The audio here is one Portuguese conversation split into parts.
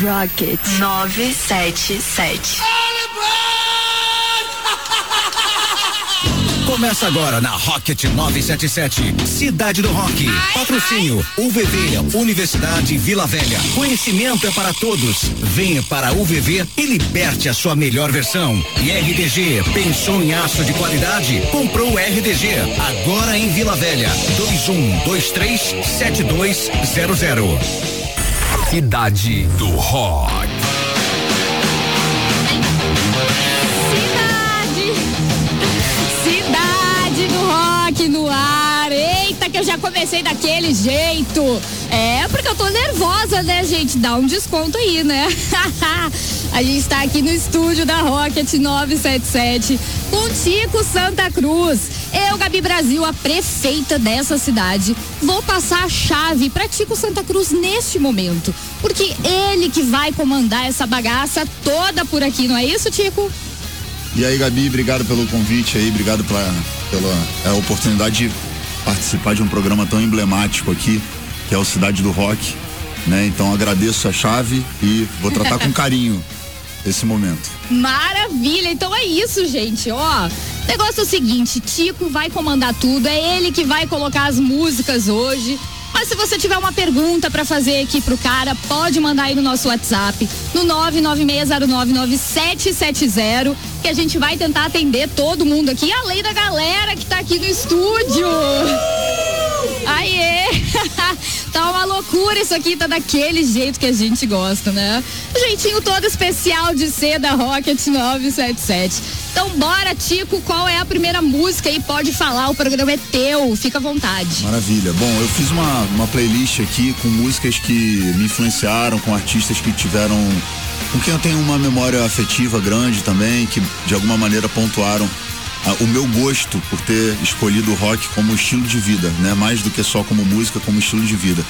Rocket 977. Começa agora na Rocket 977, Cidade do Rock. Patrocínio UVV, Universidade Vila Velha. Conhecimento é para todos. Venha para a UVV e liberte a sua melhor versão. E RDG, pensou em aço de qualidade? Comprou o RDG. Agora em Vila Velha. 2123 7200. Cidade do Rock. eu já comecei daquele jeito. É, porque eu tô nervosa, né, gente? Dá um desconto aí, né? a gente está aqui no estúdio da Rocket 977 com Tico Santa Cruz. Eu, Gabi Brasil, a prefeita dessa cidade, vou passar a chave para Tico Santa Cruz neste momento, porque ele que vai comandar essa bagaça toda por aqui, não é isso, Tico? E aí, Gabi, obrigado pelo convite aí, obrigado pela, pela é, oportunidade de participar de um programa tão emblemático aqui, que é o Cidade do Rock, né? Então agradeço a chave e vou tratar com carinho esse momento. Maravilha, então é isso, gente, ó. O negócio é o seguinte, Tico vai comandar tudo, é ele que vai colocar as músicas hoje. Mas se você tiver uma pergunta para fazer aqui pro cara, pode mandar aí no nosso WhatsApp, no 996099770, que a gente vai tentar atender todo mundo aqui, além da galera que tá aqui no estúdio. Aê! tá uma loucura isso aqui, tá daquele jeito que a gente gosta, né? Jeitinho todo especial de ser da Rocket 977. Então bora, Tico, qual é a primeira música aí? Pode falar, o programa é teu, fica à vontade. Maravilha. Bom, eu fiz uma, uma playlist aqui com músicas que me influenciaram, com artistas que tiveram. com quem eu tenho uma memória afetiva grande também, que de alguma maneira pontuaram o meu gosto por ter escolhido o rock como estilo de vida, né? Mais do que só como música, como estilo de vida.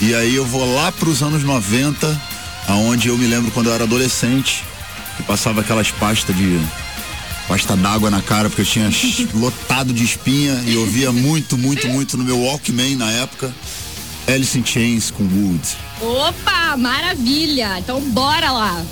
E aí eu vou lá para os anos 90, aonde eu me lembro quando eu era adolescente, que passava aquelas pastas de pasta d'água na cara, porque eu tinha lotado de espinha e ouvia muito, muito, muito no meu Walkman na época. Alice in Chains com Wood. Opa, maravilha! Então bora lá!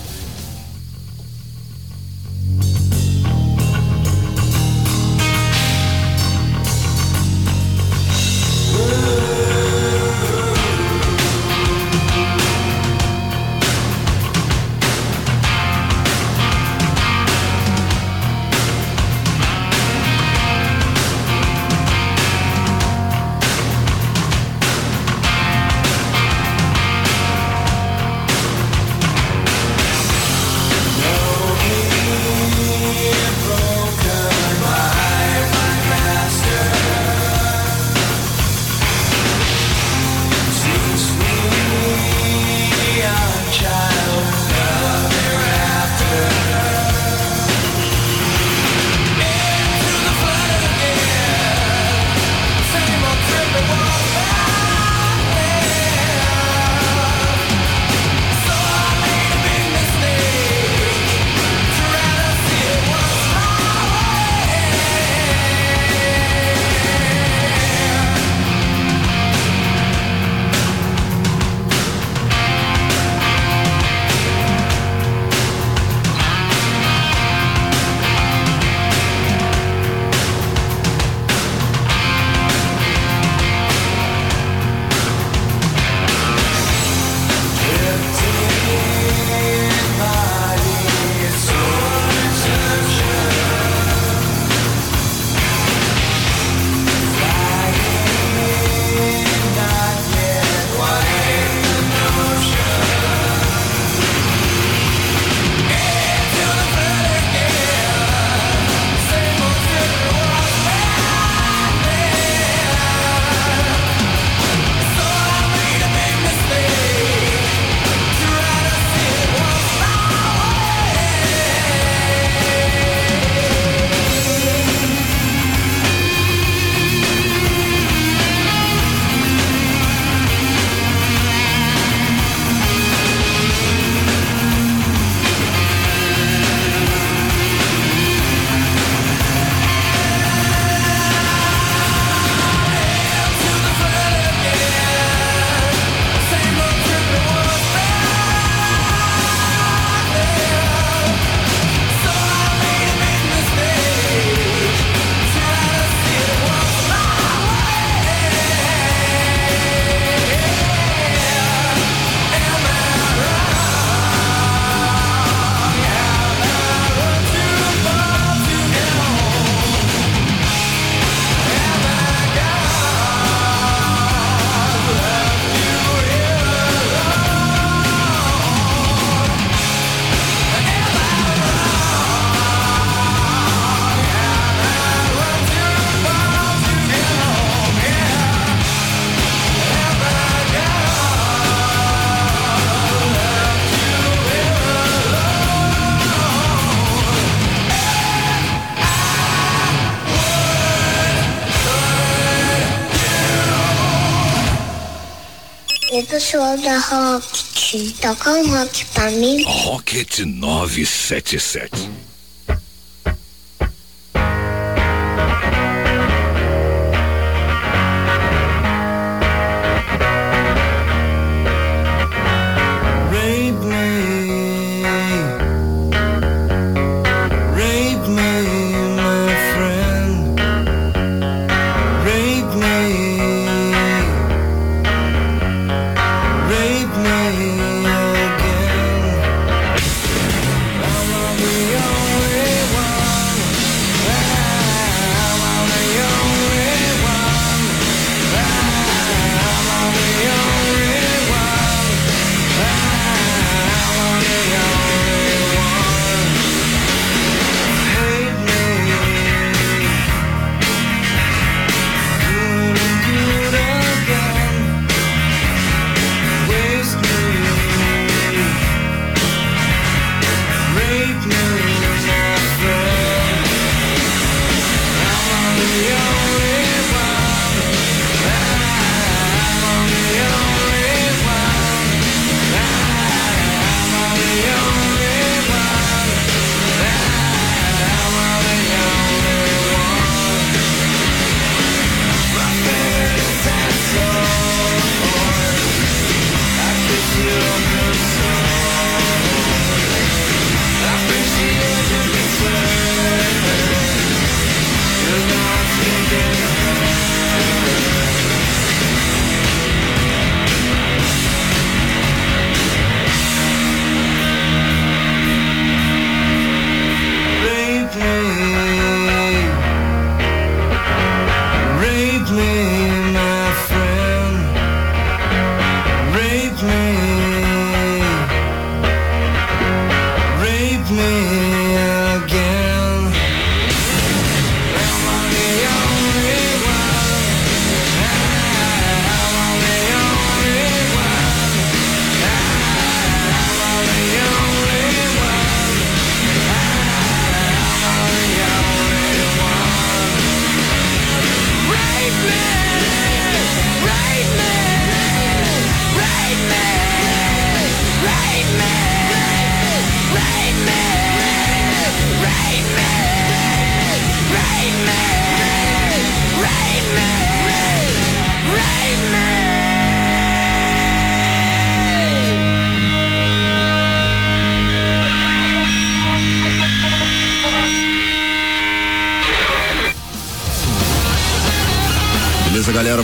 Pessoal da Rocket. Toca um rock pra mim. Rocket 977.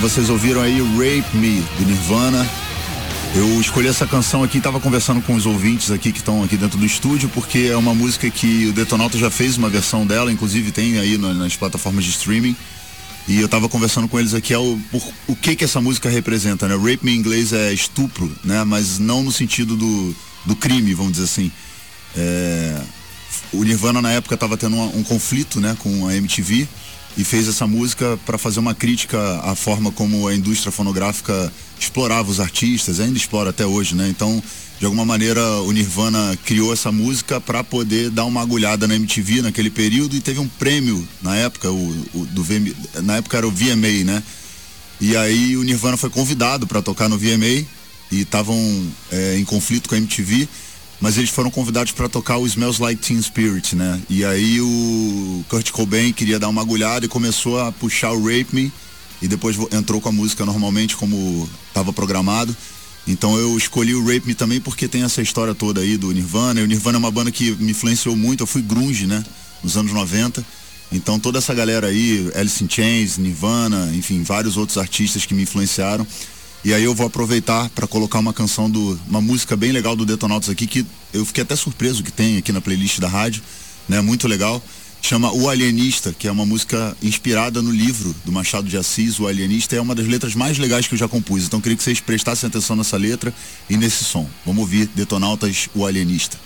Vocês ouviram aí Rape Me, do Nirvana. Eu escolhi essa canção aqui, estava conversando com os ouvintes aqui que estão aqui dentro do estúdio, porque é uma música que o Detonauta já fez uma versão dela, inclusive tem aí nas plataformas de streaming. E eu estava conversando com eles aqui é o, por, o que que essa música representa, né? Rape Me em inglês é estupro, né? Mas não no sentido do, do crime, vamos dizer assim. É, o Nirvana na época estava tendo um, um conflito, né, com a MTV e fez essa música para fazer uma crítica à forma como a indústria fonográfica explorava os artistas, ainda explora até hoje, né? Então, de alguma maneira, o Nirvana criou essa música para poder dar uma agulhada na MTV naquele período e teve um prêmio na época, o, o do VM, na época era o VMA, né? E aí o Nirvana foi convidado para tocar no VMA e estavam é, em conflito com a MTV mas eles foram convidados para tocar o Smells Like Teen Spirit, né? E aí o Kurt Cobain queria dar uma agulhada e começou a puxar o Rape Me e depois entrou com a música normalmente como estava programado. Então eu escolhi o Rape Me também porque tem essa história toda aí do Nirvana. E o Nirvana é uma banda que me influenciou muito, eu fui grunge, né? Nos anos 90. Então toda essa galera aí, Alice in Chains, Nirvana, enfim, vários outros artistas que me influenciaram. E aí eu vou aproveitar para colocar uma canção do uma música bem legal do Detonautas aqui que eu fiquei até surpreso que tem aqui na playlist da rádio, né? Muito legal. Chama O Alienista, que é uma música inspirada no livro do Machado de Assis, O Alienista, é uma das letras mais legais que eu já compus. Então queria que vocês prestassem atenção nessa letra e nesse som. Vamos ouvir Detonautas O Alienista.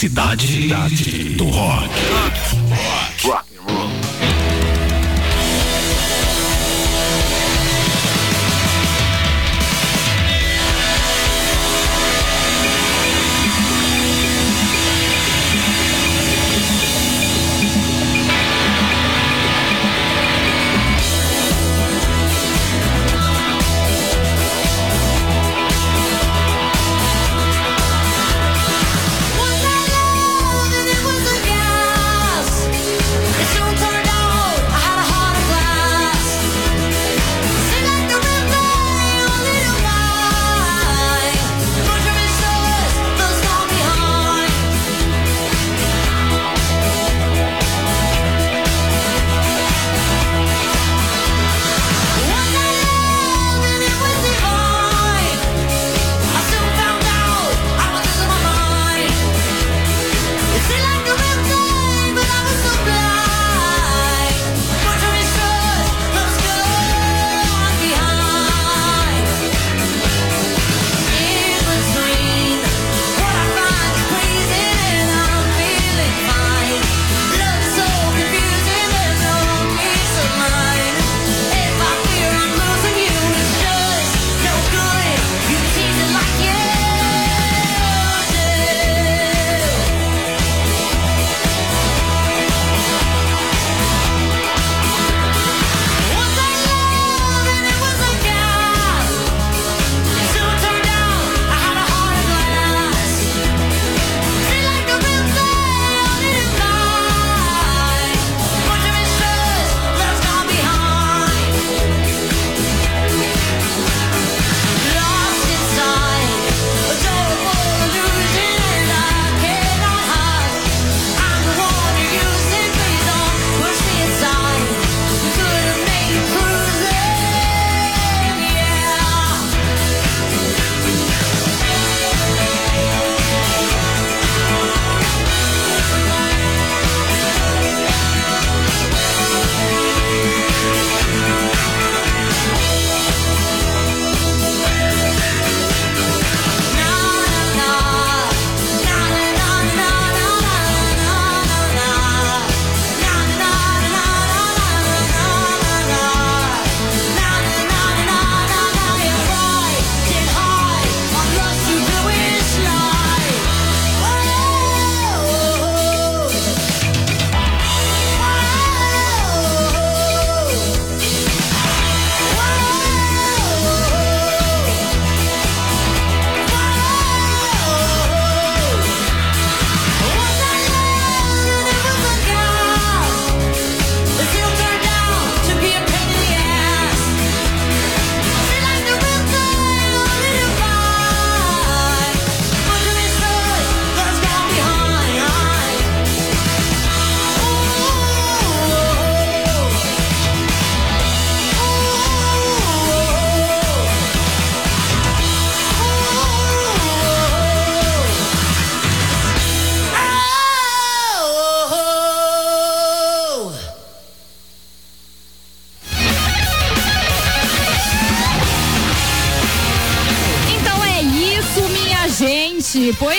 Cidade, Cidade do Rock.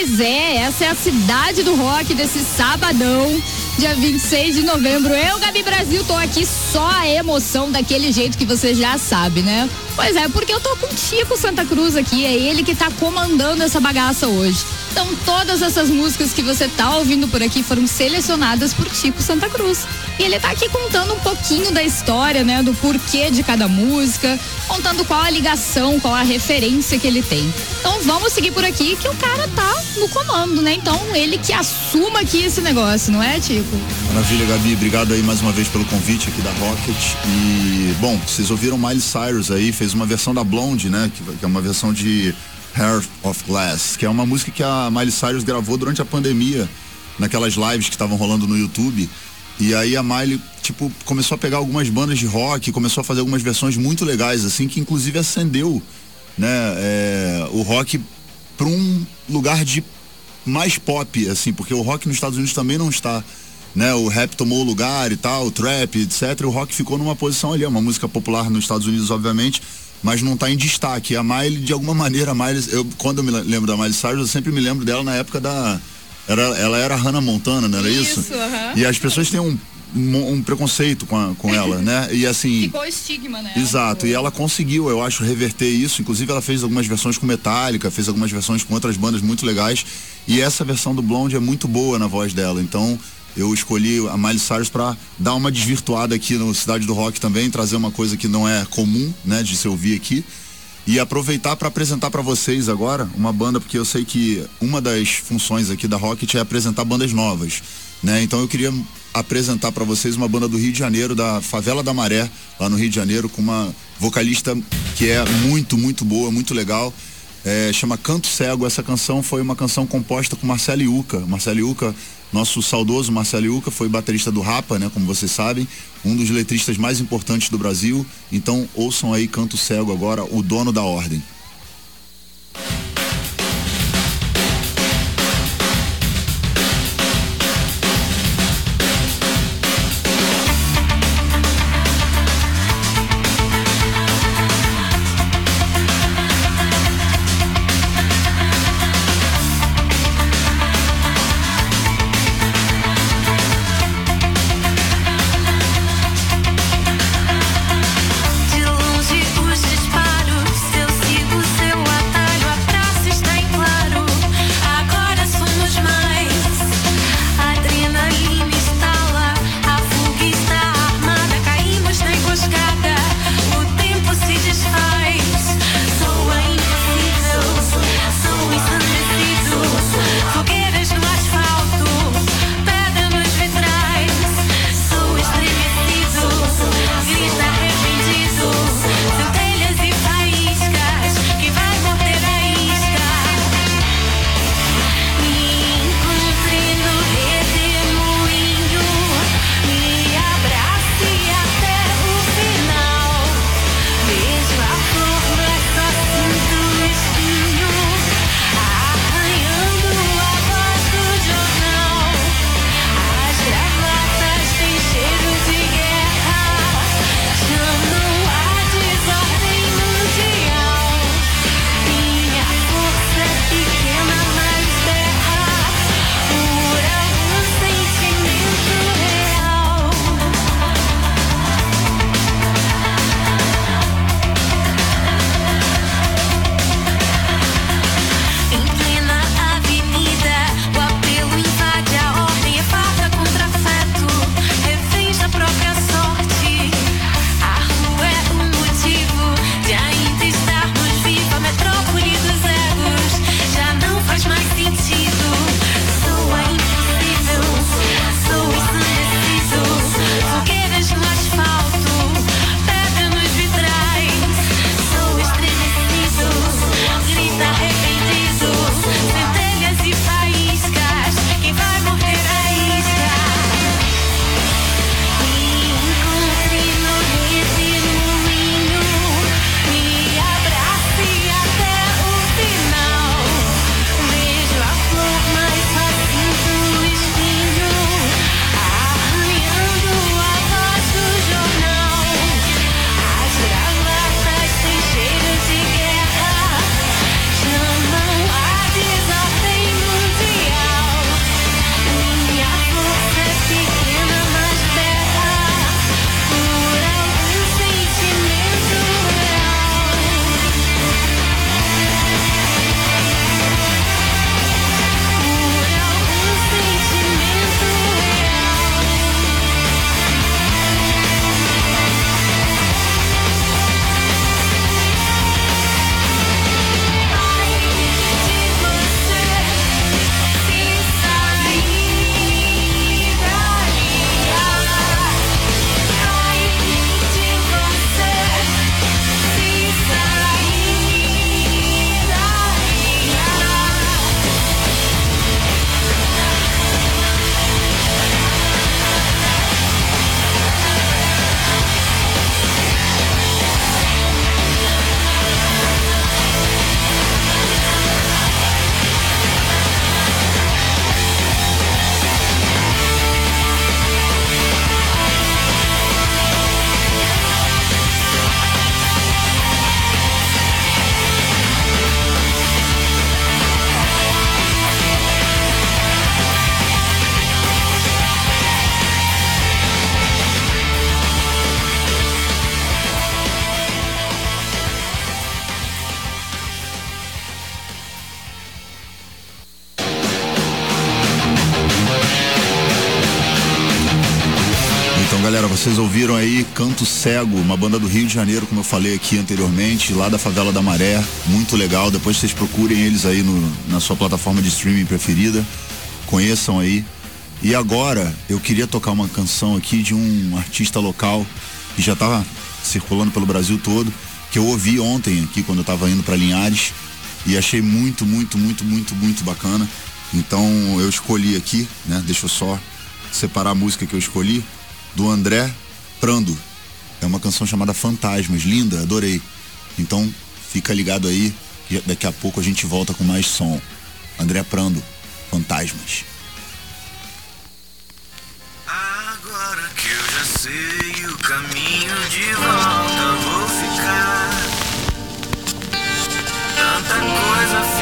Pois é, essa é a cidade do rock desse sabadão, dia 26 de novembro. Eu, Gabi Brasil, tô aqui só a emoção daquele jeito que você já sabe, né? Pois é, porque eu tô com o Chico Santa Cruz aqui, é ele que tá comandando essa bagaça hoje. Então, todas essas músicas que você tá ouvindo por aqui foram selecionadas por Chico Santa Cruz. E ele tá aqui contando um pouquinho da história, né? Do porquê de cada música, contando qual a ligação, qual a referência que ele tem. Então vamos seguir por aqui que o cara tá no comando, né? Então ele que assuma aqui esse negócio, não é, Tico? Maravilha, Gabi. Obrigado aí mais uma vez pelo convite aqui da Rocket. E, bom, vocês ouviram Miley Cyrus aí, fez uma versão da Blonde, né? Que, que é uma versão de Heart of Glass, que é uma música que a Miley Cyrus gravou durante a pandemia, naquelas lives que estavam rolando no YouTube. E aí a Miley, tipo, começou a pegar algumas bandas de rock, começou a fazer algumas versões muito legais, assim, que inclusive acendeu, né, é, o rock para um lugar de mais pop, assim, porque o rock nos Estados Unidos também não está, né, o rap tomou o lugar e tal, o trap, etc. O rock ficou numa posição ali, é uma música popular nos Estados Unidos, obviamente, mas não está em destaque. A Miley, de alguma maneira, a Miley, eu, quando eu me lembro da Miley Cyrus, eu sempre me lembro dela na época da Era, ela era Hannah Montana, não era isso? Isso, aham. E as pessoas têm um, um, preconceito com, a- com ela, né? E assim. Ficou o estigma, né? Exato, e ela conseguiu, eu acho, reverter isso. Inclusive, ela fez algumas versões com Metallica, fez algumas versões com outras bandas muito legais. E essa versão do Blonde é muito boa na voz dela. Então, eu escolhi a Miley Cyrus para dar uma desvirtuada aqui no Cidade do Rock também, trazer uma coisa que não é comum, né, de se ouvir aqui. E aproveitar para apresentar para vocês agora uma banda, porque eu sei que uma das funções aqui da Rocket é apresentar bandas novas, né? Então eu queria apresentar para vocês uma banda do Rio de Janeiro, da Favela da Maré, lá no Rio de Janeiro, com uma vocalista que é muito, muito boa, muito legal. É, chama Canto Cego. Essa canção foi uma canção composta com Marcelo Iuca. Marcelo Iuca, nosso saudoso Marcelo Iuca, foi baterista do Rapa, né? Como vocês sabem, um dos letristas mais importantes do Brasil. Então ouçam aí Canto Cego agora, o dono da ordem. Cego, uma banda do Rio de Janeiro, como eu falei aqui anteriormente, lá da favela da Maré, muito legal. Depois vocês procurem eles aí no, na sua plataforma de streaming preferida, conheçam aí. E agora eu queria tocar uma canção aqui de um artista local que já tá circulando pelo Brasil todo, que eu ouvi ontem aqui quando eu tava indo para Linhares e achei muito, muito, muito, muito, muito bacana. Então eu escolhi aqui, né? Deixa eu só separar a música que eu escolhi do André Prando. É uma canção chamada Fantasmas, linda, adorei. Então fica ligado aí, que daqui a pouco a gente volta com mais som. André Prando, Fantasmas. Agora que eu já sei o caminho de volta, vou ficar. Tanta coisa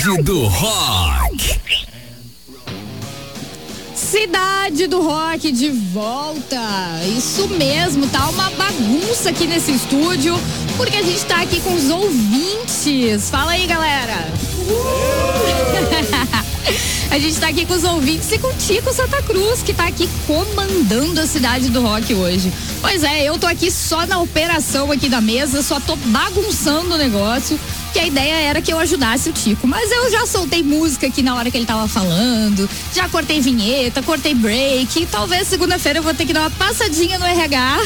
Cidade do Rock. Cidade do Rock de volta. Isso mesmo, tá uma bagunça aqui nesse estúdio, porque a gente tá aqui com os ouvintes. Fala aí, galera. a gente tá aqui com os ouvintes e com o Tico Santa Cruz, que tá aqui comandando a cidade do rock hoje. Pois é, eu tô aqui só na operação aqui da mesa, só tô bagunçando o negócio que a ideia era que eu ajudasse o Tico. Mas eu já soltei música aqui na hora que ele tava falando, já cortei vinheta, cortei break. talvez segunda-feira eu vou ter que dar uma passadinha no RH.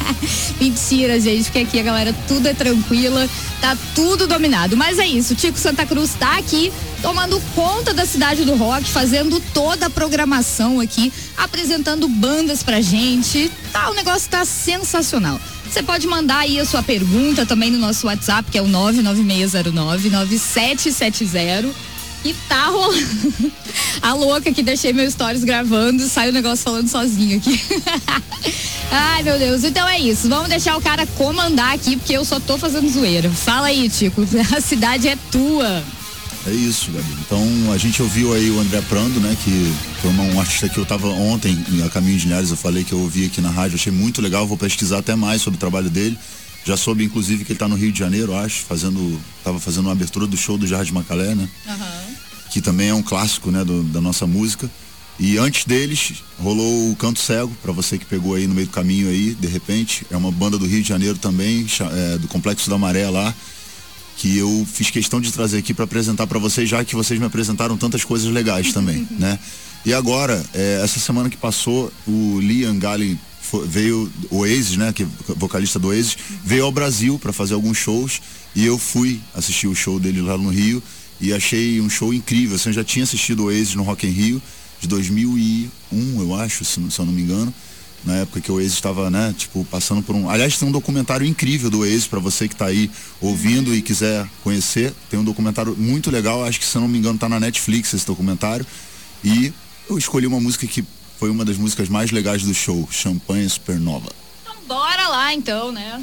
Mentira, gente, porque aqui a galera tudo é tranquila, tá tudo dominado. Mas é isso, o Tico Santa Cruz tá aqui tomando conta da cidade do rock, fazendo toda a programação aqui, apresentando bandas pra gente. Tá, o negócio tá sensacional. Você pode mandar aí a sua pergunta também no nosso WhatsApp, que é o 996099770. E tá rolando. A louca que deixei meus stories gravando, sai o negócio falando sozinho aqui. Ai, meu Deus. Então é isso. Vamos deixar o cara comandar aqui, porque eu só tô fazendo zoeira. Fala aí, Tico. A cidade é tua. É isso, Gabi. Então a gente ouviu aí o André Prando, né? Que foi uma, um artista que eu estava ontem a Caminho de Linhares, eu falei que eu ouvi aqui na rádio, achei muito legal, vou pesquisar até mais sobre o trabalho dele. Já soube, inclusive, que ele está no Rio de Janeiro, acho, fazendo. Tava fazendo uma abertura do show do Jardim Macalé, né? Uhum. Que também é um clássico, né, do, da nossa música. E antes deles, rolou o Canto Cego, para você que pegou aí no meio do caminho aí, de repente. É uma banda do Rio de Janeiro também, é, do Complexo da Maré lá que eu fiz questão de trazer aqui para apresentar para vocês, já que vocês me apresentaram tantas coisas legais também, né? E agora, é, essa semana que passou, o Liam Galley veio, o Oasis, né, que é vocalista do Oasis, veio ao Brasil para fazer alguns shows e eu fui assistir o show dele lá no Rio e achei um show incrível. Assim, eu já tinha assistido o Oasis no Rock in Rio de 2001, eu acho, se, se eu não me engano na época que o Oasis estava, né, tipo, passando por um. Aliás, tem um documentário incrível do Oasis para você que está aí ouvindo e quiser conhecer. Tem um documentário muito legal, acho que se não me engano tá na Netflix esse documentário. E eu escolhi uma música que foi uma das músicas mais legais do show, Champanhe Supernova. Então bora lá então, né?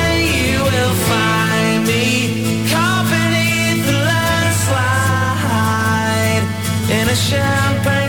champagne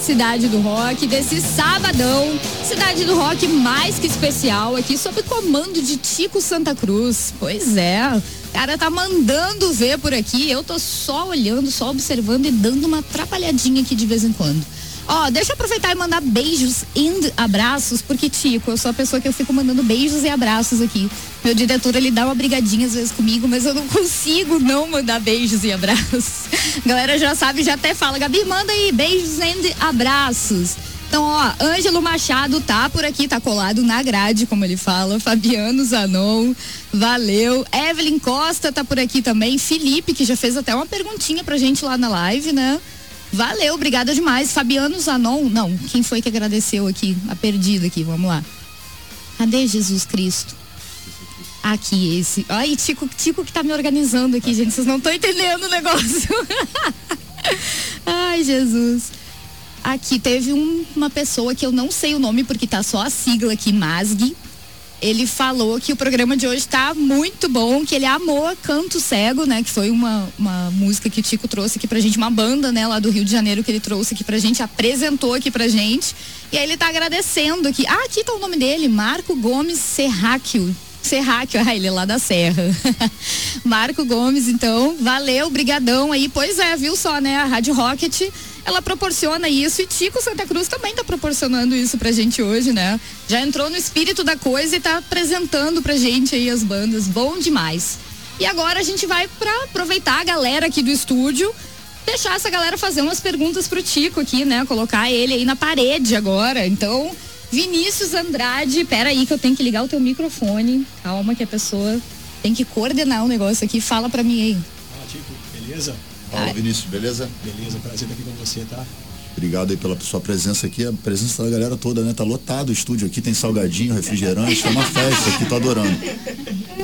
cidade do rock desse sabadão. Cidade do rock mais que especial aqui sob comando de Tico Santa Cruz. Pois é. Cara tá mandando ver por aqui. Eu tô só olhando, só observando e dando uma atrapalhadinha aqui de vez em quando. Ó, deixa eu aproveitar e mandar beijos e abraços, porque, Tico, eu sou a pessoa que eu fico mandando beijos e abraços aqui. Meu diretor, ele dá uma brigadinha às vezes comigo, mas eu não consigo não mandar beijos e abraços. Galera já sabe, já até fala, Gabi, manda aí beijos e abraços. Então, ó, Ângelo Machado tá por aqui, tá colado na grade, como ele fala. Fabiano Zanon, valeu. Evelyn Costa tá por aqui também. Felipe, que já fez até uma perguntinha pra gente lá na live, né? Valeu, obrigada demais. Fabiano Zanon, não, quem foi que agradeceu aqui? A perdida aqui, vamos lá. Cadê Jesus Cristo? Aqui, esse. Ai, Tico, Tico que tá me organizando aqui, gente. Vocês não estão entendendo o negócio. Ai, Jesus. Aqui teve um- uma pessoa que eu não sei o nome porque tá só a sigla aqui, Masg. Ele falou que o programa de hoje tá muito bom, que ele amou Canto Cego, né? Que foi uma, uma música que o Tico trouxe aqui pra gente, uma banda, né, lá do Rio de Janeiro que ele trouxe aqui pra gente, apresentou aqui pra gente. E aí ele tá agradecendo aqui. Ah, aqui tá o nome dele, Marco Gomes Serráquio. Serráquio, ah, ele é lá da Serra. Marco Gomes, então, valeu, brigadão aí. Pois é, viu só, né? A Rádio Rocket, ela proporciona isso e Tico Santa Cruz também tá proporcionando isso pra gente hoje, né? Já entrou no espírito da coisa e tá apresentando pra gente aí as bandas. Bom demais. E agora a gente vai pra aproveitar a galera aqui do estúdio, deixar essa galera fazer umas perguntas pro Tico aqui, né? Colocar ele aí na parede agora. Então, Vinícius Andrade, peraí que eu tenho que ligar o teu microfone. Calma que a pessoa tem que coordenar o negócio aqui. Fala pra mim aí. Fala, Tico, beleza? Fala, Vinícius, beleza? Beleza, prazer estar aqui com você, tá? Obrigado aí pela sua presença aqui, a presença da galera toda, né? Tá lotado o estúdio aqui, tem salgadinho, refrigerante, tá uma festa aqui, tô adorando.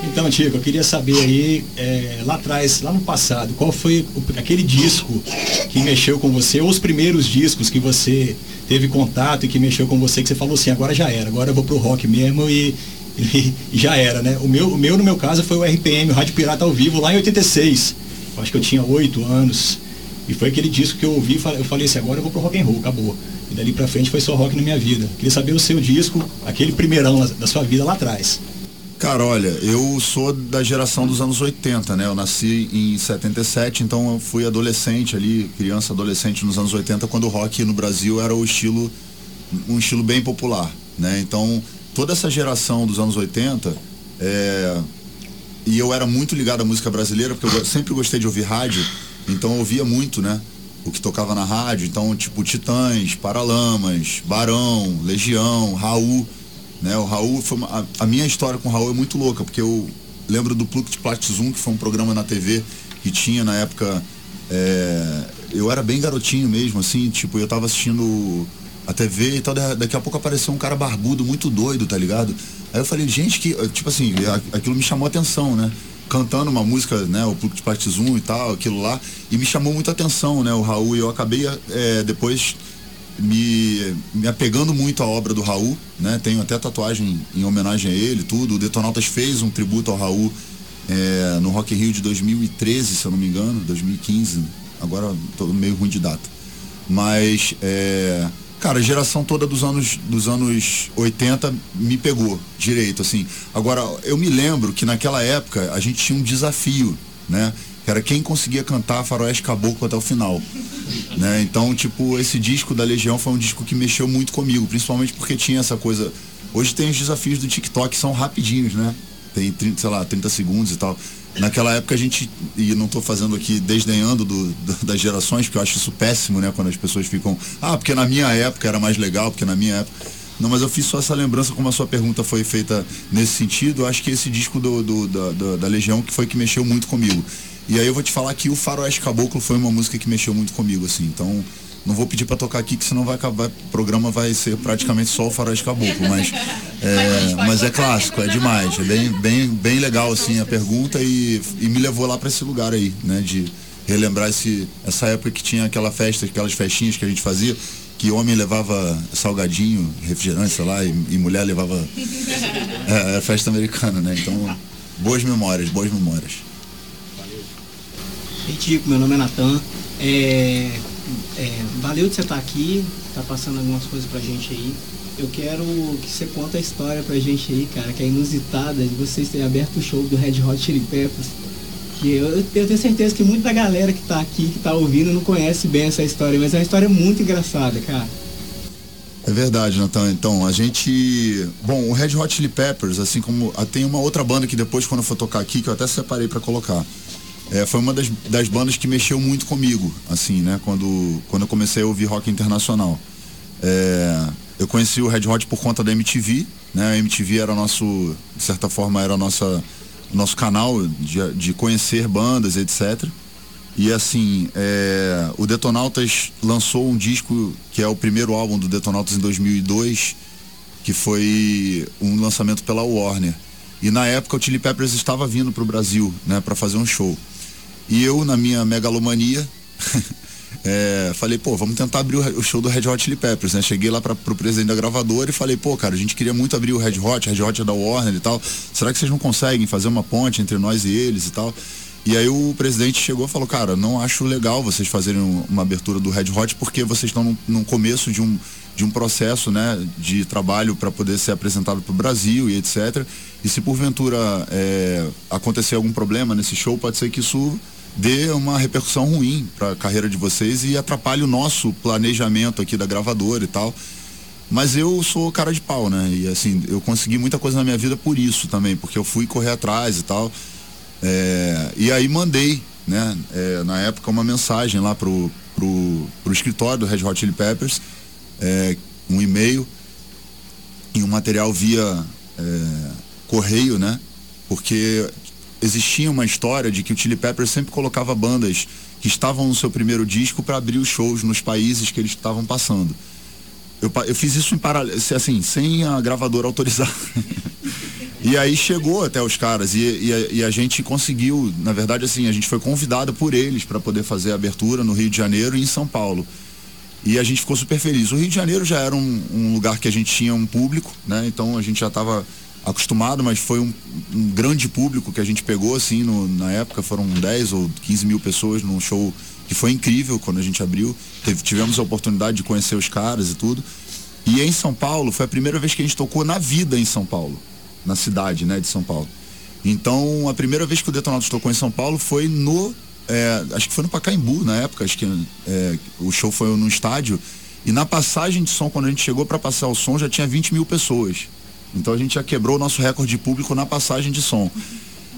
Então, Tico, eu queria saber aí, é, lá atrás, lá no passado, qual foi o- aquele disco que mexeu com você, ou os primeiros discos que você teve contato e que mexeu com você, que você falou assim, agora já era, agora eu vou pro rock mesmo e, e- já era, né? O meu, o meu, no meu caso, foi o RPM, o Rádio Pirata ao vivo, lá em 86. Eu acho que eu tinha oito anos. E foi aquele disco que eu ouvi, eu falei assim, agora eu vou pro rock and roll, acabou. E dali pra frente foi só rock na minha vida. Queria saber o seu disco, aquele primeirão da sua vida lá atrás. Cara, olha, eu sou da geração dos anos 80, né? Eu nasci em 77, então eu fui adolescente ali, criança adolescente nos anos 80, quando o rock no Brasil era o estilo, um estilo bem popular, né? Então, toda essa geração dos anos 80, é, e eu era muito ligado à música brasileira, porque eu sempre gostei de ouvir rádio, então eu ouvia muito, né? O que tocava na rádio, então, tipo, Titãs, Paralamas, Barão, Legião, Raul, né? O Raul foi uma- a, a minha história com o Raul é muito louca, porque eu lembro do de Platzum, que foi um programa na TV que tinha na época. é, eu era bem garotinho mesmo, assim, tipo, eu tava assistindo a TV e tal, da- daqui a pouco apareceu um cara barbudo, muito doido, tá ligado? Aí eu falei, gente, que. Tipo assim, aquilo me chamou atenção, né? Cantando uma música, né? O de Platzum e tal, aquilo lá, e me chamou muita atenção, né? O Raul, e eu acabei é, depois me, me apegando muito à obra do Raul, né? Tenho até tatuagem em homenagem a ele, tudo. O Detonautas fez um tributo ao Raul é, no Rock in Rio de 2013, se eu não me engano, 2015. Agora tô meio ruim de data. Mas, é, cara, a geração toda dos anos, dos anos 80 me pegou direito, assim. Agora, eu me lembro que naquela época a gente tinha um desafio, né? Que era quem conseguia cantar Faroeste Caboclo até o final. Né? Então, tipo, esse disco da Legião foi um disco que mexeu muito comigo, principalmente porque tinha essa coisa. Hoje tem os desafios do TikTok que são rapidinhos, né? Tem 30, sei lá, 30 segundos e tal. Naquela época a gente, e não estou fazendo aqui desdenhando do, das gerações, porque eu acho isso péssimo, né? Quando as pessoas ficam, ah, porque na minha época era mais legal, porque na minha época. Não, mas eu fiz só essa lembrança, como a sua pergunta foi feita nesse sentido, eu acho que esse disco do, do- da, da- da Legião que foi que mexeu muito comigo. E aí eu vou te falar que o Faroeste Caboclo foi uma música que mexeu muito comigo, assim. Então, não vou pedir para tocar aqui, que senão vai acabar, o programa vai ser praticamente só o Faroeste Caboclo, mas é, mas é clássico, é demais, é bem, bem, bem legal assim a pergunta e, e me levou lá para esse lugar aí, né, de relembrar esse, essa época que tinha aquela festa, aquelas festinhas que a gente fazia, que homem levava salgadinho, refrigerante, sei lá, e, e mulher levava é, era festa americana, né? Então, boas memórias, boas memórias. Ei, Tico, meu nome é Natan. É, é, valeu de você estar aqui, tá passando algumas coisas pra gente aí. Eu quero que você conte a história pra gente aí, cara, que é inusitada de vocês terem aberto o show do Red Hot Chili Peppers. Que eu, eu tenho certeza que muita galera que tá aqui, que tá ouvindo, não conhece bem essa história, mas é uma história muito engraçada, cara. É verdade, Natan. Então, a gente. Bom, o Red Hot Chili Peppers, assim como. ah, Tem uma outra banda que depois, quando eu for tocar aqui, que eu até separei pra colocar. É, foi uma das, das bandas que mexeu muito comigo, assim, né? Quando, quando eu comecei a ouvir rock internacional. É, eu conheci o Red Hot por conta da MTV, né? A MTV era nosso, de certa forma, era nossa, nosso canal de, de conhecer bandas, etc. E assim, é, o Detonautas lançou um disco que é o primeiro álbum do Detonautas em 2002, que foi um lançamento pela Warner. E na época o Chili Peppers estava vindo para o Brasil, né, para fazer um show. E eu, na minha megalomania, é, falei, pô, vamos tentar abrir o, show do Red Hot Chili Peppers, né? Cheguei lá para pro presidente da gravadora e falei, pô, cara, a gente queria muito abrir o Red Hot, Red Hot é da Warner e tal. Será que vocês não conseguem fazer uma ponte entre nós e eles e tal? E aí o presidente chegou e falou, cara, não acho legal vocês fazerem um- uma abertura do Red Hot porque vocês estão no começo de um, de um processo, né, de trabalho para poder ser apresentado para o Brasil e etc. E se porventura é, acontecer algum problema nesse show, pode ser que isso dê uma repercussão ruim para a carreira de vocês e atrapalhe o nosso planejamento aqui da gravadora e tal. Mas eu sou cara de pau, né? E assim, eu consegui muita coisa na minha vida por isso também, porque eu fui correr atrás e tal. É, e aí mandei, né, é, na época, uma mensagem lá pro, pro, pro escritório do Red Hot Chili Peppers, é, um e-mail e um material via é, correio, né? Porque existia uma história de que o Chili Peppers sempre colocava bandas que estavam no seu primeiro disco para abrir os shows nos países que eles estavam passando. Eu, eu fiz isso em paralelo, assim, sem a gravadora autorizar. e aí chegou até os caras e, e a, e a gente conseguiu, na verdade, assim, a gente foi convidado por eles para poder fazer a abertura no Rio de Janeiro e em São Paulo. E a gente ficou super feliz. O Rio de Janeiro já era um, um lugar que a gente tinha um público, né? Então a gente já estava acostumado, mas foi um, um grande público que a gente pegou, assim, no- na época foram 10 ou 15 mil pessoas num show que foi incrível quando a gente abriu. Teve- tivemos a oportunidade de conhecer os caras e tudo. E em São Paulo, foi a primeira vez que a gente tocou na vida em São Paulo, na cidade, né, de São Paulo. Então, a primeira vez que o Detonautas tocou em São Paulo foi no, é, acho que foi no Pacaembu na época, acho que é, o show foi no estádio. E na passagem de som, quando a gente chegou para passar o som, já tinha 20 mil pessoas. Então a gente já quebrou o nosso recorde de público na passagem de som.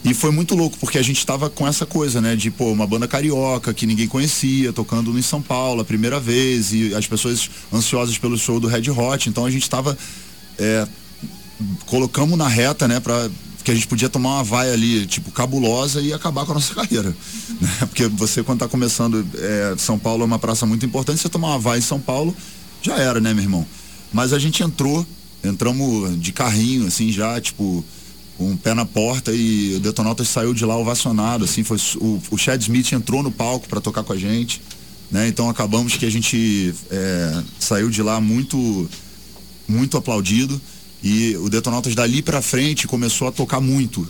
E foi muito louco, porque a gente tava com essa coisa, né? De, pô, uma banda carioca que ninguém conhecia, tocando em São Paulo a primeira vez, e as pessoas ansiosas pelo show do Red Hot. Então a gente tava. É, colocamos na reta, né? Pra, que a gente podia tomar uma vaia ali, tipo, cabulosa e acabar com a nossa carreira. Né? Porque você, quando tá começando, é, São Paulo é uma praça muito importante, você tomar uma vaia em São Paulo, já era, né, meu irmão? Mas a gente entrou, entramos de carrinho, assim, já, tipo, com o pé na porta e o Detonautas saiu de lá ovacionado, assim, foi o, o Chad Smith entrou no palco para tocar com a gente, né? Então acabamos que a gente é, saiu de lá muito muito aplaudido e o Detonautas dali para frente começou a tocar muito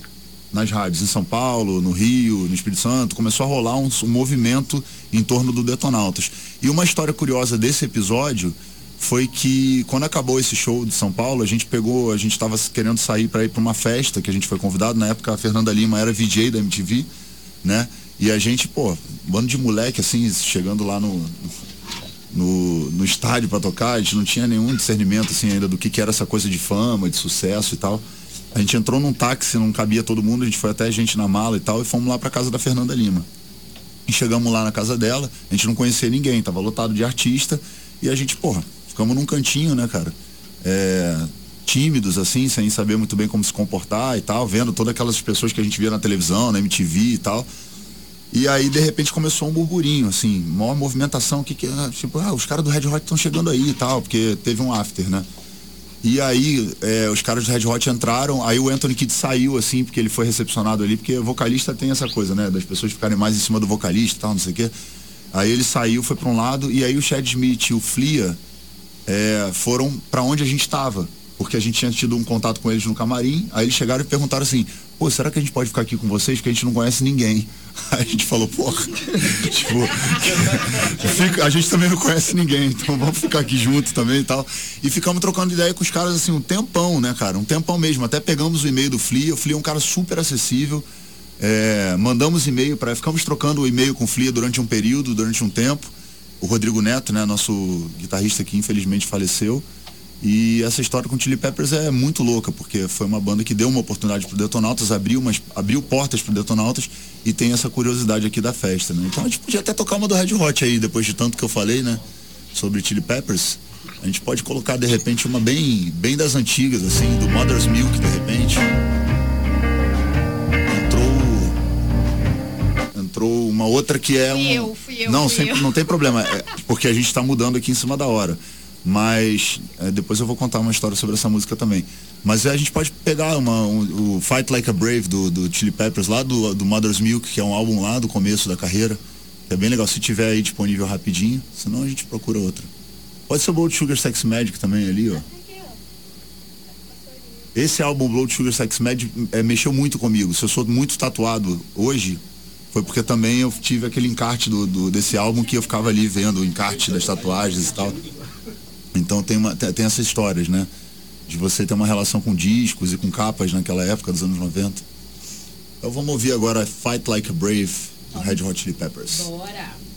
nas rádios em São Paulo, no Rio, no Espírito Santo, começou a rolar um, um movimento em torno do Detonautas. E uma história curiosa desse episódio foi que quando acabou esse show de São Paulo, a gente pegou, a gente estava querendo sair para ir para uma festa que a gente foi convidado, na época a Fernanda Lima era VJ da MTV, né? E a gente, pô, bando de moleque assim, chegando lá no no, no estádio para tocar, a gente não tinha nenhum discernimento assim ainda do que, que era essa coisa de fama, de sucesso e tal. A gente entrou num táxi, não cabia todo mundo, a gente foi até a gente na mala e tal, e fomos lá pra casa da Fernanda Lima. E chegamos lá na casa dela, a gente não conhecia ninguém, tava lotado de artista, e a gente, porra, ficamos num cantinho, né, cara? É, tímidos, assim, sem saber muito bem como se comportar e tal, vendo todas aquelas pessoas que a gente via na televisão, na MTV e tal. E aí, de repente, começou um burburinho, assim, maior movimentação, que que é, tipo, ah, os caras do Red Hot estão chegando aí e tal, porque teve um after, né? E aí, é, os caras do Red Hot entraram, aí o Anthony Kidd saiu, assim, porque ele foi recepcionado ali, porque vocalista tem essa coisa, né? Das pessoas ficarem mais em cima do vocalista e tal, não sei o quê. Aí ele saiu, foi para um lado, e aí o Chad Smith e o Flia é, foram para onde a gente estava. Porque a gente tinha tido um contato com eles no camarim, aí eles chegaram e perguntaram assim, pô, será que a gente pode ficar aqui com vocês? Porque a gente não conhece ninguém. Aí a gente falou, porra, tipo, fica- a gente também não conhece ninguém, então vamos ficar aqui junto também e tal. E ficamos trocando ideia com os caras assim, um tempão, né, cara? Um tempão mesmo. Até pegamos o e-mail do Flia, o Flia é um cara super acessível. É, mandamos e-mail para ficamos trocando o e-mail com o Flia durante um período, durante um tempo. O Rodrigo Neto, né, nosso guitarrista que infelizmente faleceu. E essa história com o Chili Peppers é muito louca, porque foi uma banda que deu uma oportunidade pro Detonautas, abriu, umas, abriu portas pro Detonautas e tem essa curiosidade aqui da festa, né? Então a gente podia até tocar uma do Red Hot aí, depois de tanto que eu falei, né? Sobre Chili Peppers. A gente pode colocar de repente uma bem, bem das antigas, assim, do Mother's Milk, de repente. entrou uma outra que é fui um. Eu, fui eu, não, fui sempre, eu. não tem problema, é porque a gente está mudando aqui em cima da hora. Mas é, depois eu vou contar uma história sobre essa música também. Mas é, a gente pode pegar uma, um, o Fight Like a Brave do, do Chili Peppers, lá do, do Mother's Milk, que é um álbum lá do começo da carreira. É bem legal se tiver aí disponível rapidinho, senão a gente procura outra. Pode ser o Blood Sugar Sex Magic também ali, ó. Esse álbum Blood Sugar Sex Magic é, mexeu muito comigo. Se eu sou muito tatuado hoje, foi porque também eu tive aquele encarte do, do, desse álbum que eu ficava ali vendo o encarte das tatuagens e tal. Então tem, uma, tem, tem essas histórias, né? De você ter uma relação com discos e com capas naquela época dos anos 90. Então vamos ouvir agora Fight Like a Brave do Red Hot Chili Peppers. Bora!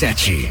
Sete.